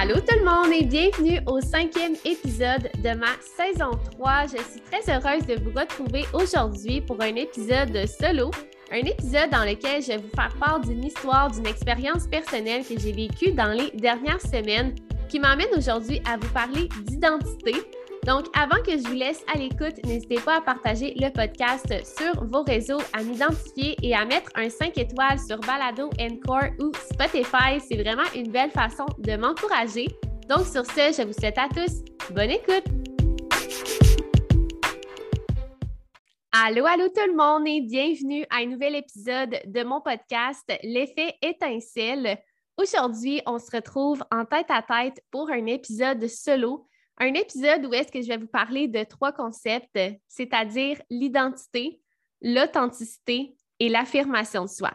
Allô tout le monde et bienvenue au cinquième épisode de ma saison 3. Je suis très heureuse de vous retrouver aujourd'hui pour un épisode solo, un épisode dans lequel je vais vous faire part d'une histoire, d'une expérience personnelle que j'ai vécue dans les dernières semaines qui m'amène aujourd'hui à vous parler d'identité. Donc, avant que je vous laisse à l'écoute, n'hésitez pas à partager le podcast sur vos réseaux, à m'identifier et à mettre un 5 étoiles sur Balado, Encore ou Spotify. C'est vraiment une belle façon de m'encourager. Donc, sur ce, je vous souhaite à tous bonne écoute. Allô, allô tout le monde et bienvenue à un nouvel épisode de mon podcast L'effet étincelle. Aujourd'hui, on se retrouve en tête à tête pour un épisode solo, un épisode où est-ce que je vais vous parler de trois concepts, c'est-à-dire l'identité, l'authenticité et l'affirmation de soi.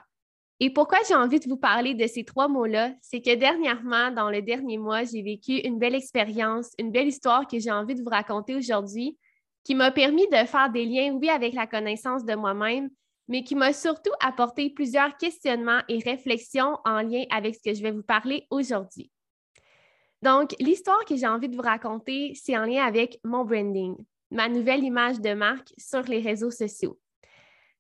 Et pourquoi j'ai envie de vous parler de ces trois mots-là, c'est que dernièrement, dans le dernier mois, j'ai vécu une belle expérience, une belle histoire que j'ai envie de vous raconter aujourd'hui, qui m'a permis de faire des liens, oui, avec la connaissance de moi-même, mais qui m'a surtout apporté plusieurs questionnements et réflexions en lien avec ce que je vais vous parler aujourd'hui. Donc, l'histoire que j'ai envie de vous raconter, c'est en lien avec mon branding, ma nouvelle image de marque sur les réseaux sociaux.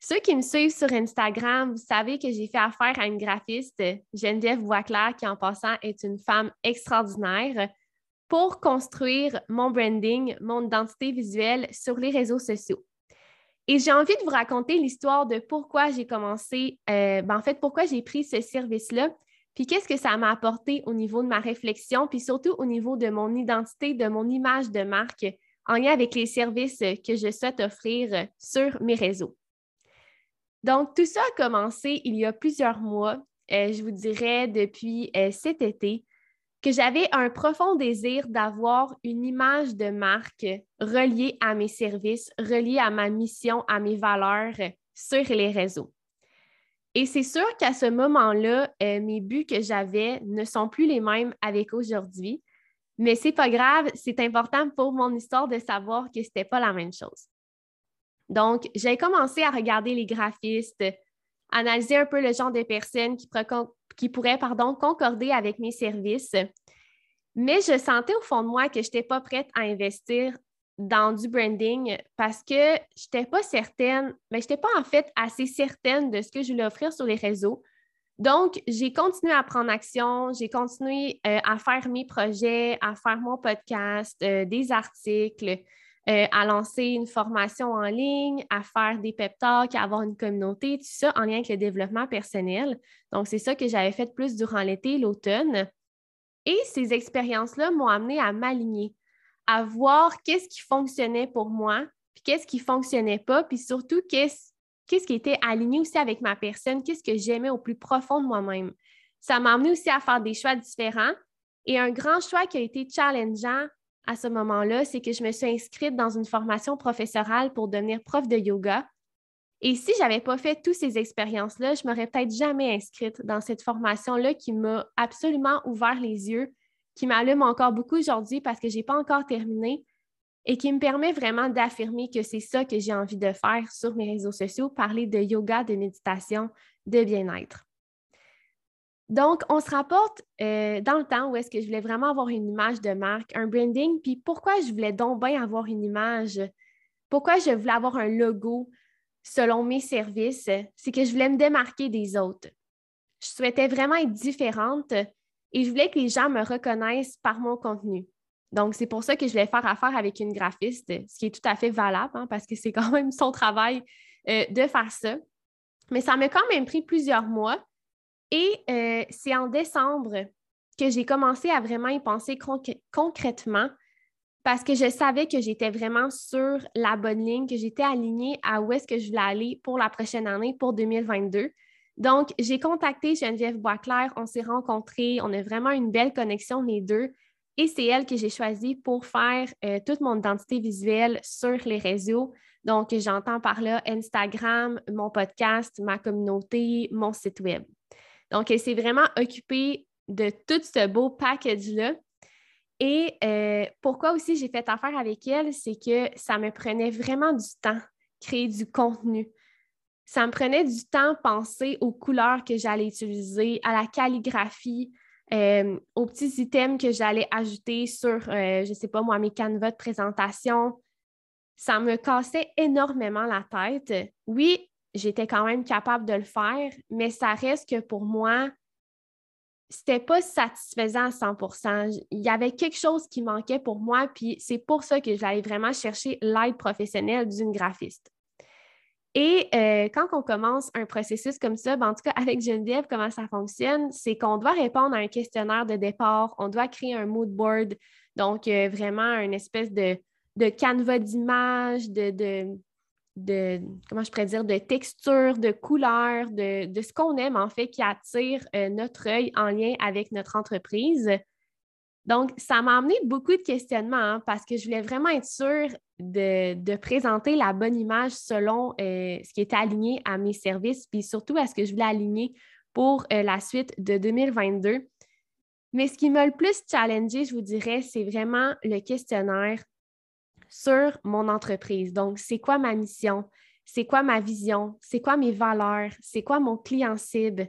Ceux qui me suivent sur Instagram, vous savez que j'ai fait affaire à une graphiste, Geneviève Boisclair, qui en passant est une femme extraordinaire, pour construire mon branding, mon identité visuelle sur les réseaux sociaux. Et j'ai envie de vous raconter l'histoire de pourquoi j'ai commencé, euh, ben, en fait, pourquoi j'ai pris ce service-là, puis qu'est-ce que ça m'a apporté au niveau de ma réflexion, puis surtout au niveau de mon identité, de mon image de marque en lien avec les services que je souhaite offrir sur mes réseaux? Donc, tout ça a commencé il y a plusieurs mois, euh, je vous dirais depuis euh, cet été, que j'avais un profond désir d'avoir une image de marque reliée à mes services, reliée à ma mission, à mes valeurs sur les réseaux. Et c'est sûr qu'à ce moment-là, euh, mes buts que j'avais ne sont plus les mêmes avec aujourd'hui, mais c'est pas grave, c'est important pour mon histoire de savoir que c'était pas la même chose. Donc, j'ai commencé à regarder les graphistes, analyser un peu le genre de personnes qui, pourraient pardon, concorder avec mes services. Mais je sentais au fond de moi que je n'étais pas prête à investir dans du branding parce que je n'étais pas certaine, mais je n'étais pas en fait assez certaine de ce que je voulais offrir sur les réseaux. Donc, j'ai continué à prendre action, j'ai continué euh, à faire mes projets, à faire mon podcast, euh, des articles, euh, à lancer une formation en ligne, à faire des pep talks, à avoir une communauté, tout ça en lien avec le développement personnel. Donc, c'est ça que j'avais fait plus durant l'été, l'automne. Et ces expériences-là m'ont amené à m'aligner, à voir qu'est-ce qui fonctionnait pour moi, puis qu'est-ce qui fonctionnait pas, puis surtout qu'est-ce qui était aligné aussi avec ma personne, qu'est-ce que j'aimais au plus profond de moi-même. Ça m'a amené aussi à faire des choix différents. Et un grand choix qui a été challengeant à ce moment-là, c'est que je me suis inscrite dans une formation professorale pour devenir prof de yoga. Et si je n'avais pas fait toutes ces expériences-là, je ne m'aurais peut-être jamais inscrite dans cette formation-là qui m'a absolument ouvert les yeux, qui m'allume encore beaucoup aujourd'hui parce que je n'ai pas encore terminé et qui me permet vraiment d'affirmer que c'est ça que j'ai envie de faire sur mes réseaux sociaux, parler de yoga, de méditation, de bien-être. Donc, on se rapporte euh, dans le temps où est-ce que je voulais vraiment avoir une image de marque, un branding, puis pourquoi je voulais donc bien avoir une image, pourquoi je voulais avoir un logo selon mes services, c'est que je voulais me démarquer des autres. Je souhaitais vraiment être différente et je voulais que les gens me reconnaissent par mon contenu. Donc, c'est pour ça que je voulais faire affaire avec une graphiste, ce qui est tout à fait valable hein, parce que c'est quand même son travail euh, de faire ça. Mais ça m'a quand même pris plusieurs mois et euh, c'est en décembre que j'ai commencé à vraiment y penser concrètement parce que je savais que j'étais vraiment sur la bonne ligne, que j'étais alignée à où est-ce que je voulais aller pour la prochaine année, pour 2022. Donc, j'ai contacté Geneviève Boisclair, on s'est rencontrés, on a vraiment une belle connexion les deux. Et c'est elle que j'ai choisie pour faire euh, toute mon identité visuelle sur les réseaux. Donc, j'entends par là Instagram, mon podcast, ma communauté, mon site web. Donc, elle s'est vraiment occupée de tout ce beau package-là. Et euh, pourquoi aussi j'ai fait affaire avec elle, c'est que ça me prenait vraiment du temps créer du contenu. Ça me prenait du temps penser aux couleurs que j'allais utiliser, à la calligraphie, euh, aux petits items que j'allais ajouter sur, je ne sais pas moi, mes canevas de présentation. Ça me cassait énormément la tête. Oui, j'étais quand même capable de le faire, mais ça reste que pour moi, c'était pas satisfaisant à 100% Il y avait quelque chose qui manquait pour moi, puis c'est pour ça que j'allais vraiment chercher l'aide professionnelle d'une graphiste. Et euh, quand on commence un processus comme ça, ben, en tout cas avec Geneviève, comment ça fonctionne, c'est qu'on doit répondre à un questionnaire de départ, on doit créer un mood board, donc euh, vraiment une espèce de, de canevas d'images, de, de, comment je pourrais dire, de texture, de couleur, de, ce qu'on aime en fait qui attire euh, notre œil en lien avec notre entreprise. Donc, ça m'a amené beaucoup de questionnements hein, parce que je voulais vraiment être sûre de, présenter la bonne image selon euh, ce qui était aligné à mes services, puis surtout à ce que je voulais aligner pour euh, la suite de 2022. Mais ce qui m'a le plus challengé, je vous dirais, c'est vraiment le questionnaire sur mon entreprise. Donc, c'est quoi ma mission? C'est quoi ma vision? C'est quoi mes valeurs? C'est quoi mon client cible?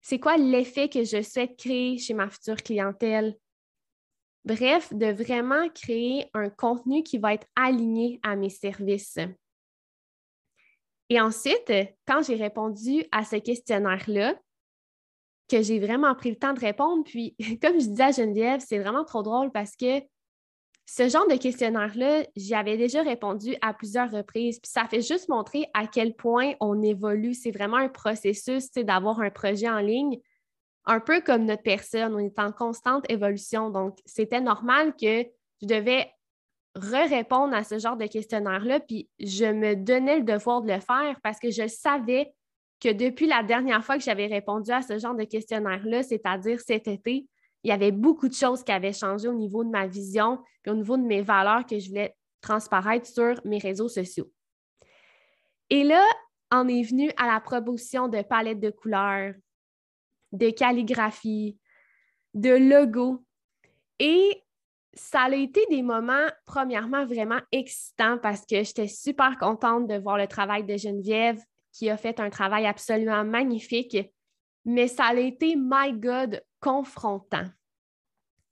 C'est quoi l'effet que je souhaite créer chez ma future clientèle? Bref, de vraiment créer un contenu qui va être aligné à mes services. Et ensuite, quand j'ai répondu à ce questionnaire-là, que j'ai vraiment pris le temps de répondre, puis comme je disais à Geneviève, c'est vraiment trop drôle parce que ce genre de questionnaire-là, j'y avais déjà répondu à plusieurs reprises, puis ça fait juste montrer à quel point on évolue. C'est vraiment un processus d'avoir un projet en ligne, un peu comme notre personne. On est en constante évolution. Donc, c'était normal que je devais re-répondre à ce genre de questionnaire-là, puis je me donnais le devoir de le faire parce que je savais que depuis la dernière fois que j'avais répondu à ce genre de questionnaire-là, c'est-à-dire cet été, il y avait beaucoup de choses qui avaient changé au niveau de ma vision et au niveau de mes valeurs que je voulais transparaître sur mes réseaux sociaux. Et là, on est venu à la promotion de palettes de couleurs, de calligraphie, de logos. Et ça a été des moments, premièrement, vraiment excitants parce que j'étais super contente de voir le travail de Geneviève qui a fait un travail absolument magnifique. Mais ça a été, my God, confrontant.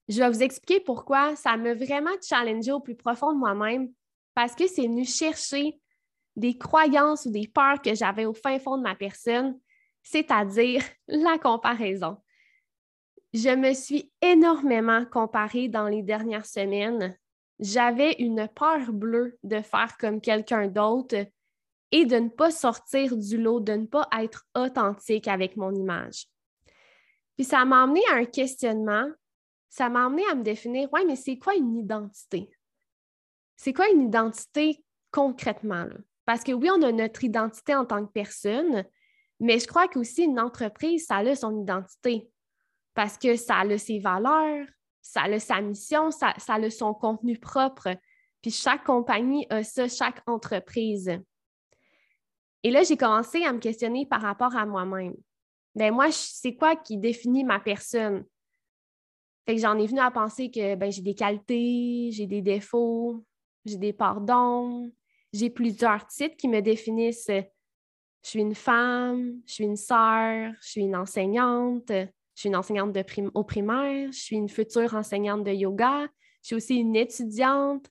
Je vais vous expliquer pourquoi ça m'a vraiment challengé au plus profond de moi-même parce que c'est venu chercher des croyances ou des peurs que j'avais au fin fond de ma personne, c'est-à-dire la comparaison. Je me suis énormément comparée dans les dernières semaines. J'avais une peur bleue de faire comme quelqu'un d'autre et de ne pas sortir du lot, de ne pas être authentique avec mon image. Puis ça m'a amené à un questionnement, ça m'a amené à me définir, ouais, mais c'est quoi une identité? C'est quoi une identité concrètement? Parce que oui, on a notre identité en tant que personne, mais je crois qu'aussi une entreprise, ça a son identité parce que ça a ses valeurs, ça a sa mission, ça, a son contenu propre. Puis chaque compagnie a ça, chaque entreprise. Et là, j'ai commencé à me questionner par rapport à moi-même ben moi, c'est quoi qui définit ma personne? Fait que j'en ai venu à penser que ben, j'ai des qualités, j'ai des défauts, j'ai des pardons, j'ai plusieurs titres qui me définissent. Je suis une femme, je suis une sœur, je suis une enseignante, je suis une enseignante au primaire, je suis une future enseignante de yoga, je suis aussi une étudiante.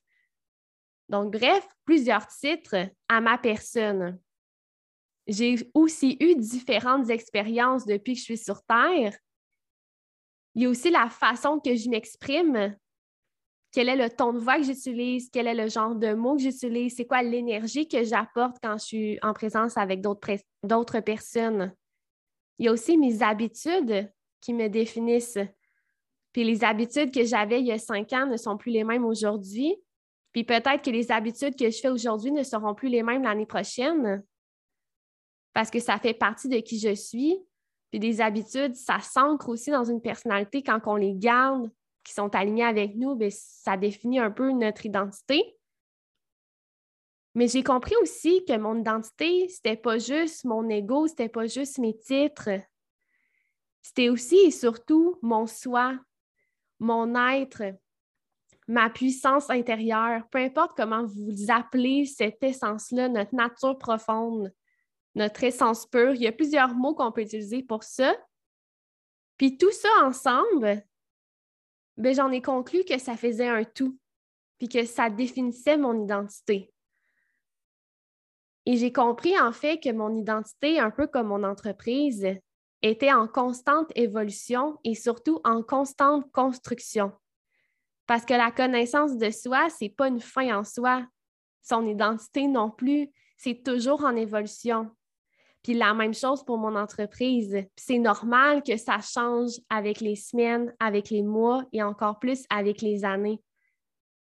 Donc, bref, plusieurs titres à ma personne. J'ai aussi eu différentes expériences depuis que je suis sur Terre. Il y a aussi la façon que je m'exprime. Quel est le ton de voix que j'utilise? Quel est le genre de mots que j'utilise? C'est quoi l'énergie que j'apporte quand je suis en présence avec d'autres personnes? Il y a aussi mes habitudes qui me définissent. Puis les habitudes que j'avais il y a cinq ans ne sont plus les mêmes aujourd'hui. Puis peut-être que les habitudes que je fais aujourd'hui ne seront plus les mêmes l'année prochaine parce que ça fait partie de qui je suis. Puis des habitudes, ça s'ancre aussi dans une personnalité quand on les garde, qui sont alignés avec nous, bien, ça définit un peu notre identité. Mais j'ai compris aussi que mon identité, c'était pas juste mon ego, c'était pas juste mes titres. C'était aussi et surtout mon soi, mon être, ma puissance intérieure, peu importe comment vous appelez cette essence-là, notre nature profonde notre essence pure. Il y a plusieurs mots qu'on peut utiliser pour ça. Puis tout ça ensemble, ben, j'en ai conclu que ça faisait un tout, puis que ça définissait mon identité. Et j'ai compris en fait que mon identité, un peu comme mon entreprise, était en constante évolution et surtout en constante construction. Parce que la connaissance de soi, ce n'est pas une fin en soi. Son identité non plus, c'est toujours en évolution. Puis la même chose pour mon entreprise. C'est normal que ça change avec les semaines, avec les mois et encore plus avec les années.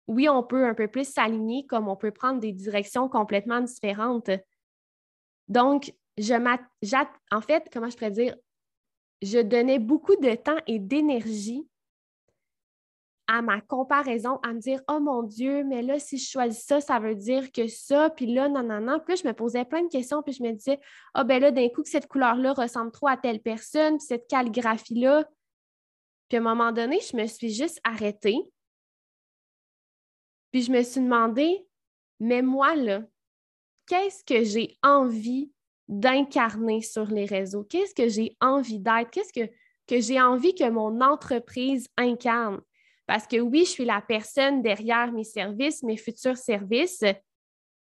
Oui, on peut un peu plus s'aligner comme on peut prendre des directions complètement différentes. Donc, je en fait, comment je pourrais dire, je donnais beaucoup de temps et d'énergie à ma comparaison, à me dire Oh mon Dieu, mais là, si je choisis ça, ça veut dire que ça, puis là, non, non, non. Puis là, je me posais plein de questions, puis je me disais Ah, ben là, d'un coup, que cette couleur-là ressemble trop à telle personne, puis cette calligraphie-là. Puis à un moment donné, je me suis juste arrêtée. Puis je me suis demandé Mais moi, là, qu'est-ce que j'ai envie d'incarner sur les réseaux? Qu'est-ce que j'ai envie d'être? Qu'est-ce que, que j'ai envie que mon entreprise incarne? Parce que oui, je suis la personne derrière mes services, mes futurs services,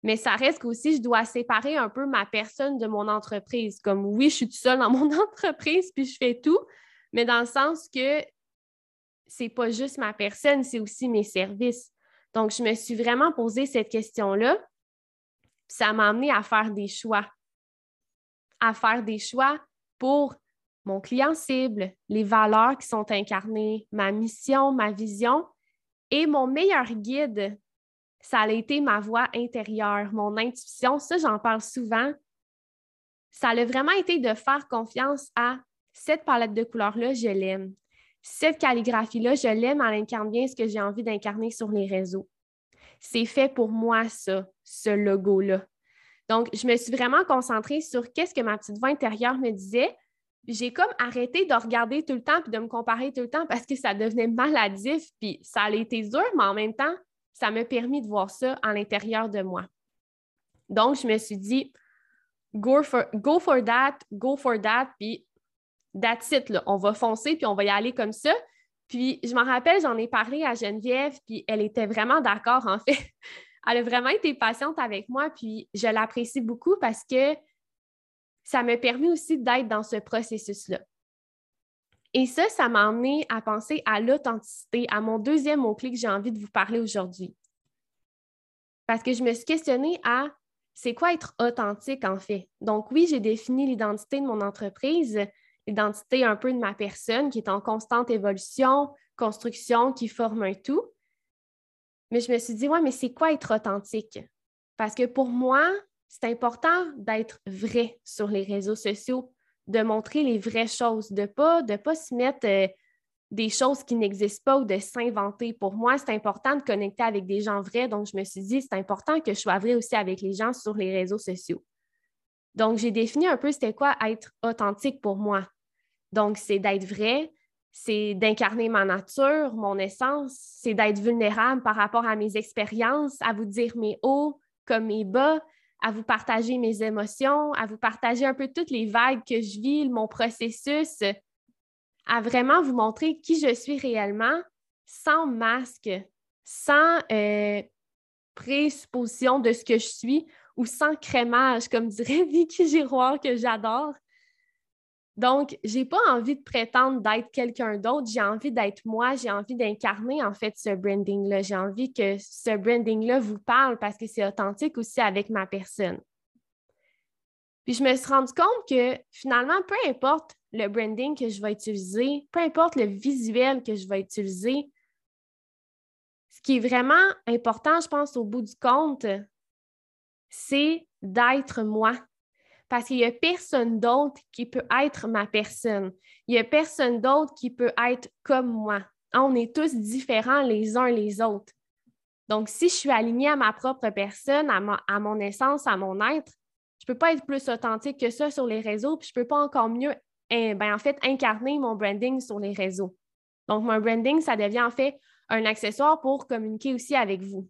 mais ça reste qu'aussi, je dois séparer un peu ma personne de mon entreprise. Comme oui, je suis toute seule dans mon entreprise, puis je fais tout, mais dans le sens que c'est pas juste ma personne, c'est aussi mes services. Donc, je me suis vraiment posé cette question-là. Ça m'a amené à faire des choix. À faire des choix pour mon client cible, les valeurs qui sont incarnées, ma mission, ma vision. Et mon meilleur guide, ça a été ma voix intérieure, mon intuition. Ça, j'en parle souvent. Ça a vraiment été de faire confiance à cette palette de couleurs-là, je l'aime. Cette calligraphie-là, je l'aime, elle incarne bien ce que j'ai envie d'incarner sur les réseaux. C'est fait pour moi, ça, ce logo-là. Donc, je me suis vraiment concentrée sur qu'est-ce que ma petite voix intérieure me disait, j'ai comme arrêté de regarder tout le temps puis de me comparer tout le temps parce que ça devenait maladif, puis ça a été dur, mais en même temps, ça m'a permis de voir ça à l'intérieur de moi. Donc, je me suis dit, go for, go for that, go for that, puis that's on va foncer, puis on va y aller comme ça. Puis, je me rappelle, j'en ai parlé à Geneviève, puis elle était vraiment d'accord, en fait. Elle a vraiment été patiente avec moi, puis je l'apprécie beaucoup parce que ça m'a permis aussi d'être dans ce processus-là. Et ça, ça m'a amené à penser à l'authenticité, à mon deuxième mot-clé que j'ai envie de vous parler aujourd'hui. Parce que je me suis questionnée à c'est quoi être authentique en fait? Donc oui, j'ai défini l'identité de mon entreprise, l'identité un peu de ma personne qui est en constante évolution, construction, qui forme un tout. Mais je me suis dit, ouais, mais c'est quoi être authentique? Parce que pour moi, c'est important d'être vrai sur les réseaux sociaux, de montrer les vraies choses, de ne pas, de pas se mettre euh, des choses qui n'existent pas ou de s'inventer. Pour moi, c'est important de connecter avec des gens vrais. Donc, je me suis dit, c'est important que je sois vrai aussi avec les gens sur les réseaux sociaux. Donc, j'ai défini un peu c'était quoi être authentique pour moi. Donc, c'est d'être vrai, c'est d'incarner ma nature, mon essence, c'est d'être vulnérable par rapport à mes expériences, à vous dire mes hauts comme mes bas, à vous partager mes émotions, à vous partager un peu toutes les vagues que je vis, mon processus, à vraiment vous montrer qui je suis réellement sans masque, sans euh, présupposition de ce que je suis ou sans crémage, comme dirait Vicky Giroir, que j'adore. Donc, je n'ai pas envie de prétendre d'être quelqu'un d'autre. J'ai envie d'être moi. J'ai envie d'incarner, en fait, ce branding-là. J'ai envie que ce branding-là vous parle parce que c'est authentique aussi avec ma personne. Puis, je me suis rendu compte que finalement, peu importe le branding que je vais utiliser, peu importe le visuel que je vais utiliser, ce qui est vraiment important, je pense, au bout du compte, c'est d'être moi parce qu'il n'y a personne d'autre qui peut être ma personne. Il n'y a personne d'autre qui peut être comme moi. On est tous différents les uns les autres. Donc, si je suis alignée à ma propre personne, à, mon essence, à mon être, je ne peux pas être plus authentique que ça sur les réseaux, puis je ne peux pas encore mieux, eh, ben, en fait, incarner mon branding sur les réseaux. Donc, mon branding, ça devient en fait un accessoire pour communiquer aussi avec vous.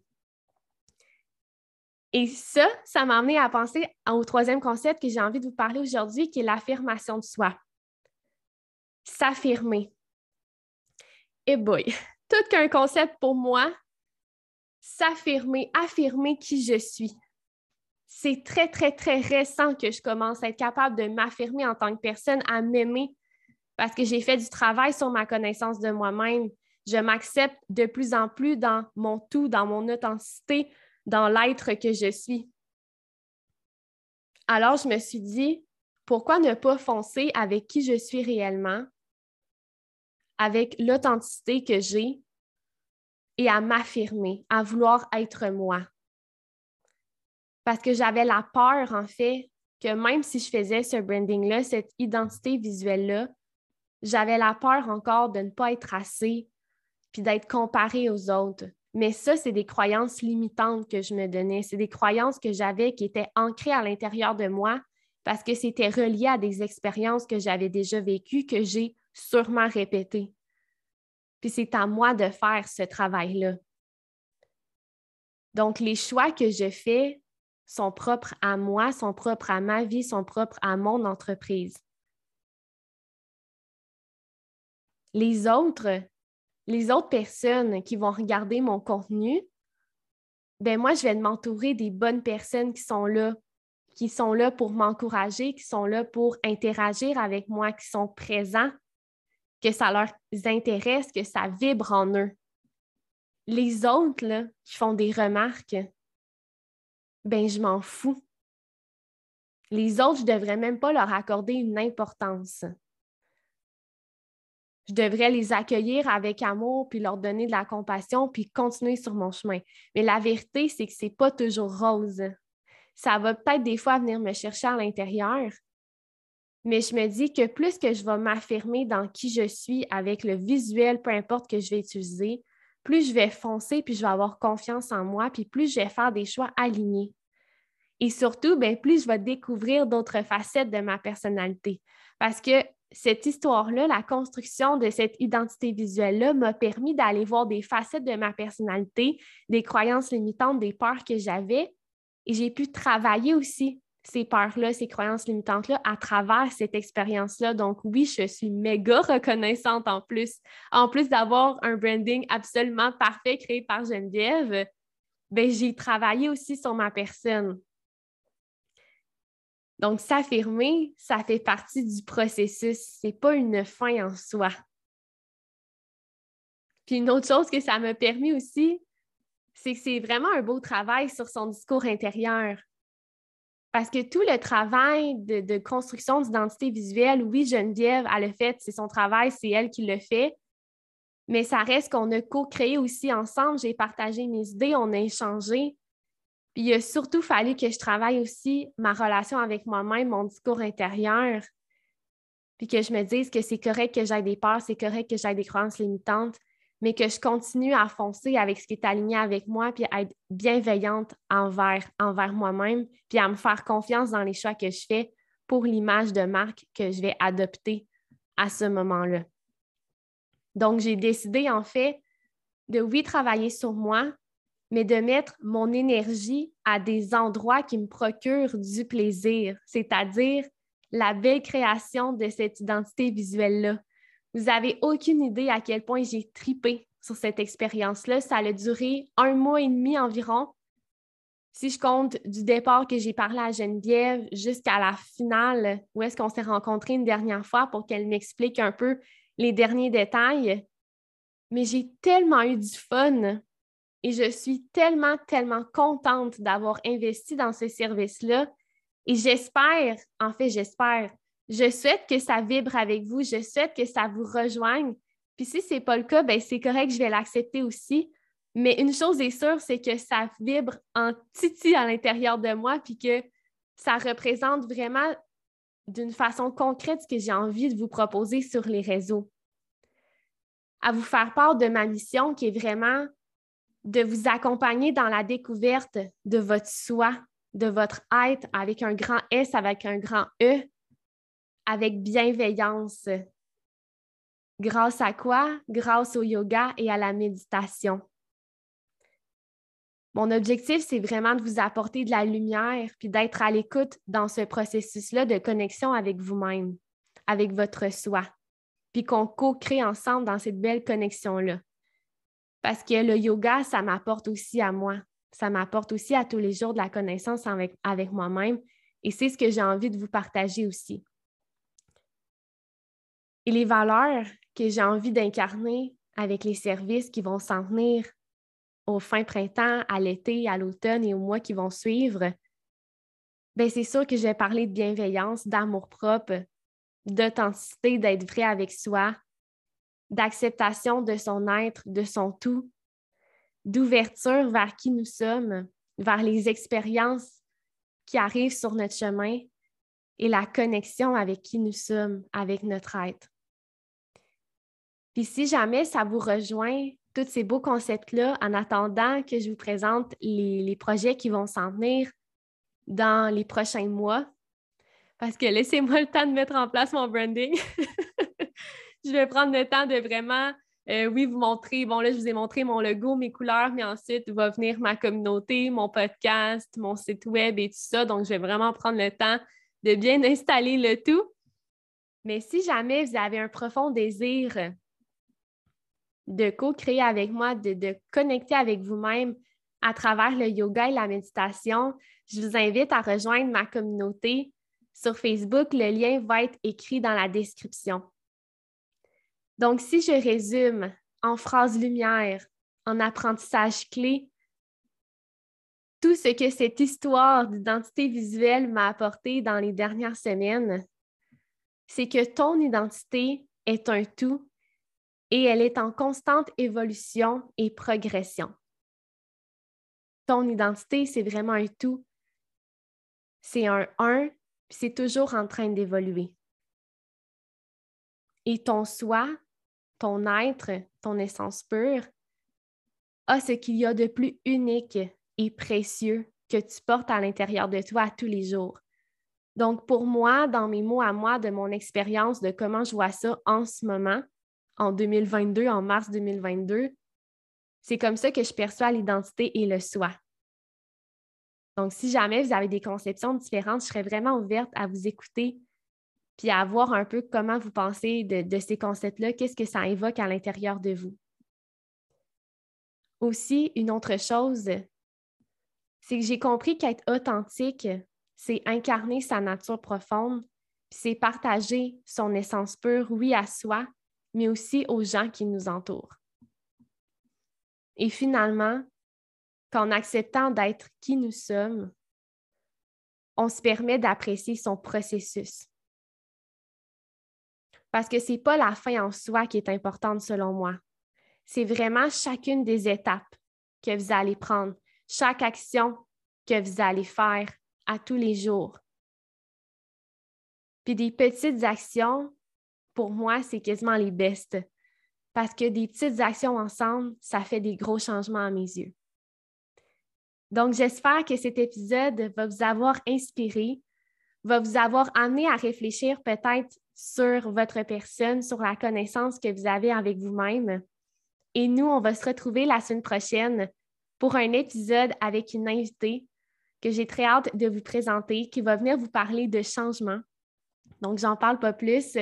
Et ça, ça m'a amené à penser au troisième concept que j'ai envie de vous parler aujourd'hui, qui est l'affirmation de soi. s'affirmer. Et boy, tout qu'un concept pour moi, s'affirmer, affirmer qui je suis. C'est très, très, très récent que je commence à être capable de m'affirmer en tant que personne, à m'aimer, parce que j'ai fait du travail sur ma connaissance de moi-même. Je m'accepte de plus en plus dans mon tout, dans mon authenticité, dans l'être que je suis. Alors, je me suis dit, pourquoi ne pas foncer avec qui je suis réellement, avec l'authenticité que j'ai et à m'affirmer, à vouloir être moi? Parce que j'avais la peur, en fait, que même si je faisais ce branding-là, cette identité visuelle-là, j'avais la peur encore de ne pas être assez, puis d'être comparée aux autres. Mais ça, c'est des croyances limitantes que je me donnais. C'est des croyances que j'avais qui étaient ancrées à l'intérieur de moi parce que c'était relié à des expériences que j'avais déjà vécues, que j'ai sûrement répétées. Puis c'est à moi de faire ce travail-là. Donc, les choix que je fais sont propres à moi, sont propres à ma vie, sont propres à mon entreprise. Les autres, les autres personnes qui vont regarder mon contenu, ben moi, je vais m'entourer des bonnes personnes qui sont là, qui sont là pour m'encourager, qui sont là pour interagir avec moi, qui sont présents, que ça leur intéresse, que ça vibre en eux. Les autres là, qui font des remarques, ben je m'en fous. Les autres, je ne devrais même pas leur accorder une importance je devrais les accueillir avec amour, puis leur donner de la compassion, puis continuer sur mon chemin. Mais la vérité, c'est que ce n'est pas toujours rose. Ça va peut-être des fois venir me chercher à l'intérieur, mais je me dis que plus que je vais m'affirmer dans qui je suis avec le visuel, peu importe que je vais utiliser, plus je vais foncer, puis je vais avoir confiance en moi, puis plus je vais faire des choix alignés. Et surtout, ben, plus je vais découvrir d'autres facettes de ma personnalité. Parce que cette histoire-là, la construction de cette identité visuelle-là m'a permis d'aller voir des facettes de ma personnalité, des croyances limitantes, des peurs que j'avais. Et j'ai pu travailler aussi ces peurs-là, ces croyances limitantes-là à travers cette expérience-là. Donc oui, je suis méga reconnaissante en plus. En plus d'avoir un branding absolument parfait créé par Geneviève, ben, j'ai travaillé aussi sur ma personne. Donc, s'affirmer, ça fait partie du processus. Ce n'est pas une fin en soi. Puis une autre chose que ça m'a permis aussi, c'est que c'est vraiment un beau travail sur son discours intérieur. Parce que tout le travail de, construction d'identité visuelle, oui, Geneviève, elle le fait, c'est son travail, c'est elle qui le fait. Mais ça reste qu'on a co-créé aussi ensemble. J'ai partagé mes idées, on a échangé. Puis il a surtout fallu que je travaille aussi ma relation avec moi-même, mon discours intérieur, puis que je me dise que c'est correct que j'aille des peurs, c'est correct que j'aille des croyances limitantes, mais que je continue à foncer avec ce qui est aligné avec moi, puis à être bienveillante envers, envers moi-même, puis à me faire confiance dans les choix que je fais pour l'image de marque que je vais adopter à ce moment-là. Donc, j'ai décidé en fait de oui travailler sur moi, mais de mettre mon énergie à des endroits qui me procurent du plaisir, c'est-à-dire la belle création de cette identité visuelle-là. Vous n'avez aucune idée à quel point j'ai tripé sur cette expérience-là. Ça a duré un mois et demi environ. Si je compte du départ que j'ai parlé à Geneviève jusqu'à la finale, où est-ce qu'on s'est rencontrés une dernière fois pour qu'elle m'explique un peu les derniers détails. Mais j'ai tellement eu du fun et je suis tellement, tellement contente d'avoir investi dans ce service-là. Et j'espère, en fait, j'espère, je souhaite que ça vibre avec vous, je souhaite que ça vous rejoigne. Puis si ce n'est pas le cas, ben c'est correct, je vais l'accepter aussi. Mais une chose est sûre, c'est que ça vibre en titi à l'intérieur de moi, puis que ça représente vraiment d'une façon concrète ce que j'ai envie de vous proposer sur les réseaux. À vous faire part de ma mission qui est vraiment de vous accompagner dans la découverte de votre soi, de votre être avec un grand S, avec un grand E, avec bienveillance. Grâce à quoi? Grâce au yoga et à la méditation. Mon objectif, c'est vraiment de vous apporter de la lumière puis d'être à l'écoute dans ce processus-là de connexion avec vous-même, avec votre soi. puis qu'on co-crée ensemble dans cette belle connexion-là. Parce que le yoga, ça m'apporte aussi à moi. Ça m'apporte aussi à tous les jours de la connaissance avec, moi-même. Et c'est ce que j'ai envie de vous partager aussi. Et les valeurs que j'ai envie d'incarner avec les services qui vont s'en venir au fin printemps, à l'été, à l'automne et aux mois qui vont suivre, ben c'est sûr que je vais parler de bienveillance, d'amour-propre, d'authenticité, d'être vrai avec soi, d'acceptation de son être, de son tout, d'ouverture vers qui nous sommes, vers les expériences qui arrivent sur notre chemin et la connexion avec qui nous sommes, avec notre être. Puis si jamais ça vous rejoint, tous ces beaux concepts-là, en attendant que je vous présente les, projets qui vont s'en venir dans les prochains mois, parce que laissez-moi le temps de mettre en place mon branding. je vais prendre le temps de vraiment, euh, oui, vous montrer, bon là, je vous ai montré mon logo, mes couleurs, mais ensuite va venir ma communauté, mon podcast, mon site web et tout ça. Donc, je vais vraiment prendre le temps de bien installer le tout. Mais si jamais vous avez un profond désir de co-créer avec moi, de, de connecter avec vous-même à travers le yoga et la méditation, je vous invite à rejoindre ma communauté sur Facebook. Le lien va être écrit dans la description. Donc, si je résume en phrases lumière, en apprentissage clé, tout ce que cette histoire d'identité visuelle m'a apporté dans les dernières semaines, c'est que ton identité est un tout et elle est en constante évolution et progression. Ton identité, c'est vraiment un tout. C'est un un, puis c'est toujours en train d'évoluer. Et ton soi, ton être, ton essence pure, a ce qu'il y a de plus unique et précieux que tu portes à l'intérieur de toi tous les jours. Donc, pour moi, dans mes mots à moi, de mon expérience, de comment je vois ça en ce moment, en 2022, en mars 2022, c'est comme ça que je perçois l'identité et le soi. Donc, si jamais vous avez des conceptions différentes, je serais vraiment ouverte à vous écouter puis à un peu comment vous pensez de, de ces concepts-là, qu'est-ce que ça évoque à l'intérieur de vous. Aussi, une autre chose, c'est que j'ai compris qu'être authentique, c'est incarner sa nature profonde, c'est partager son essence pure, oui, à soi, mais aussi aux gens qui nous entourent. Et finalement, qu'en acceptant d'être qui nous sommes, on se permet d'apprécier son processus. Parce que ce n'est pas la fin en soi qui est importante selon moi. C'est vraiment chacune des étapes que vous allez prendre, chaque action que vous allez faire à tous les jours. Puis des petites actions pour moi, c'est quasiment les bestes. Parce que des petites actions ensemble, ça fait des gros changements à mes yeux. Donc, j'espère que cet épisode va vous avoir inspiré, va vous avoir amené à réfléchir peut-être sur votre personne, sur la connaissance que vous avez avec vous-même. Et nous, on va se retrouver la semaine prochaine pour un épisode avec une invitée que j'ai très hâte de vous présenter, qui va venir vous parler de changement. Donc, j'en parle pas plus.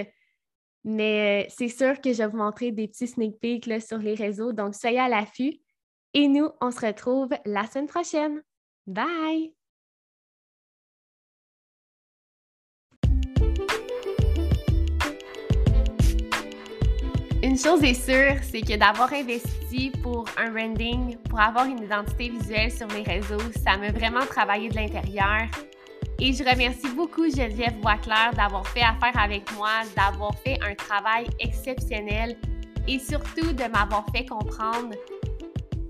Mais euh, c'est sûr que je vais vous montrer des petits sneak peeks sur les réseaux, donc soyez à l'affût. Et nous, on se retrouve la semaine prochaine. Bye! Une chose est sûre, c'est que d'avoir investi pour un branding, pour avoir une identité visuelle sur les réseaux, ça m'a vraiment travaillé de l'intérieur. Et je remercie beaucoup Geneviève Boisclair d'avoir fait affaire avec moi, d'avoir fait un travail exceptionnel et surtout de m'avoir fait comprendre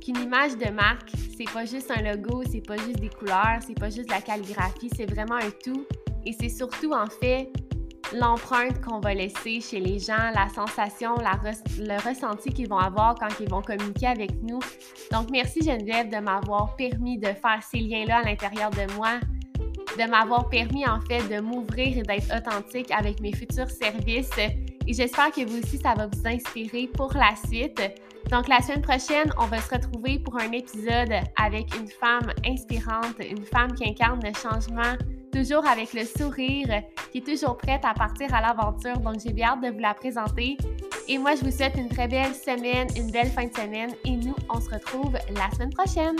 qu'une image de marque, c'est pas juste un logo, c'est pas juste des couleurs, c'est pas juste la calligraphie, c'est vraiment un tout. Et c'est surtout en fait l'empreinte qu'on va laisser chez les gens, la sensation, le ressenti qu'ils vont avoir quand ils vont communiquer avec nous. Donc, merci Geneviève de m'avoir permis de faire ces liens-là à l'intérieur de moi, de m'avoir permis en fait de m'ouvrir et d'être authentique avec mes futurs services. Et j'espère que vous aussi, ça va vous inspirer pour la suite. Donc la semaine prochaine, on va se retrouver pour un épisode avec une femme inspirante, une femme qui incarne le changement, toujours avec le sourire qui est toujours prête à partir à l'aventure. Donc, j'ai bien hâte de vous la présenter. Et moi, je vous souhaite une très belle semaine, une belle fin de semaine et nous, on se retrouve la semaine prochaine.